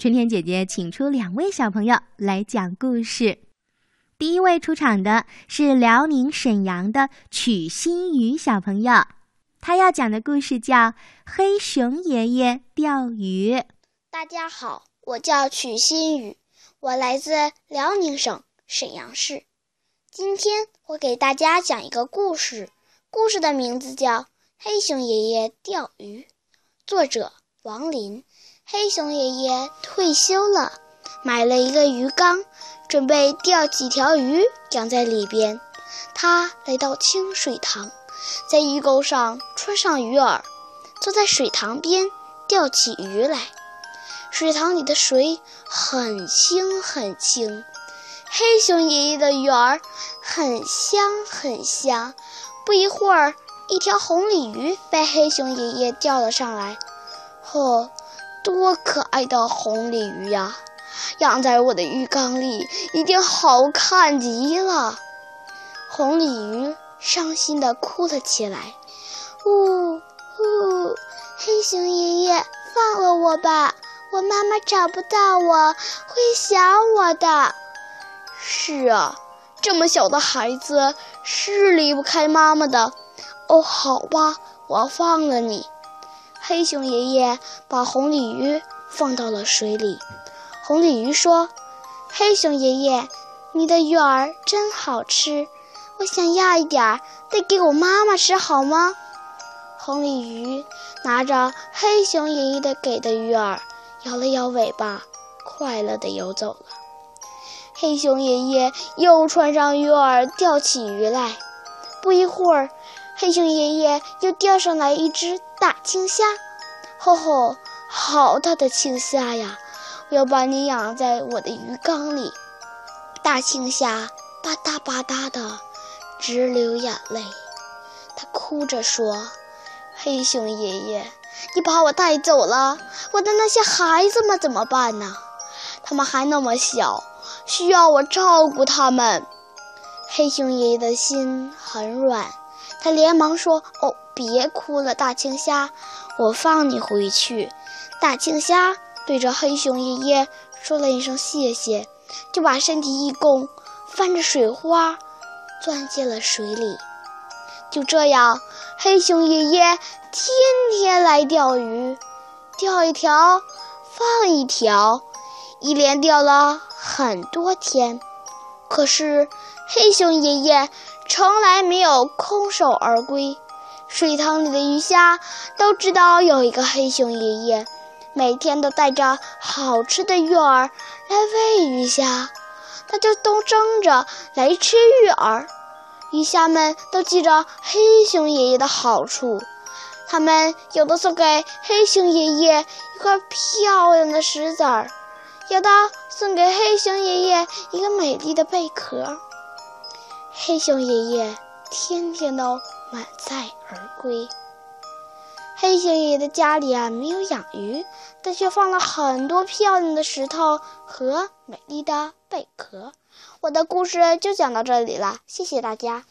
春天姐姐请出两位小朋友来讲故事。第一位出场的是辽宁沈阳的曲新宇小朋友，他要讲的故事叫《黑熊爷爷钓鱼》。大家好，我叫曲新宇，我来自辽宁省沈阳市。今天我给大家讲一个故事，故事的名字叫《黑熊爷爷钓鱼》，作者王林。黑熊爷爷退休了，买了一个鱼缸，准备钓几条鱼养在里边。他来到清水塘，在鱼钩上穿上鱼饵，坐在水塘边钓起鱼来。水塘里的水很清很清。黑熊爷爷的鱼儿很香很香，不一会儿，一条红鲤鱼被黑熊爷爷钓了上来。呵，多可爱的红鲤鱼呀！养在我的鱼缸里，一定好看极了。红鲤鱼伤心地哭了起来。呜呜，黑熊爷爷，放了我吧！我妈妈找不到我，会想我的。是啊，这么小的孩子是离不开妈妈的。哦，好吧，我放了你。黑熊爷爷把红鲤鱼放到了水里。红鲤鱼说：“黑熊爷爷，你的鱼儿真好吃，我想要一点儿，带给我妈妈吃好吗？”红鲤鱼拿着黑熊爷爷的给的鱼饵，摇了摇尾巴，快乐地游走了。黑熊爷爷又穿上鱼饵，钓起鱼来。不一会儿，黑熊爷爷又钓上来一只大青虾。吼吼，好大的青虾呀！我要把你养在我的鱼缸里。大青虾吧嗒吧嗒的直流眼泪，他哭着说：“黑熊爷爷，你把我带走了，我的那些孩子们怎么办呢？他们还那么小。”需要我照顾他们。黑熊爷爷的心很软，他连忙说：“哦，别哭了，大青虾，我放你回去。”大青虾对着黑熊爷爷说了一声谢谢，就把身体一弓，翻着水花，钻进了水里。就这样，黑熊爷爷天天来钓鱼，钓一条放一条，一连钓了。很多天，可是黑熊爷爷从来没有空手而归。水塘里的鱼虾都知道有一个黑熊爷爷，每天都带着好吃的鱼饵来喂鱼虾，他就都争着来吃鱼饵。鱼虾们都记着黑熊爷爷的好处，他们有的送给黑熊爷爷一块漂亮的石子儿。小刀送给黑熊爷爷一个美丽的贝壳。黑熊爷爷天天都满载而归。黑熊爷爷的家里啊没有养鱼，但却放了很多漂亮的石头和美丽的贝壳。我的故事就讲到这里了，谢谢大家。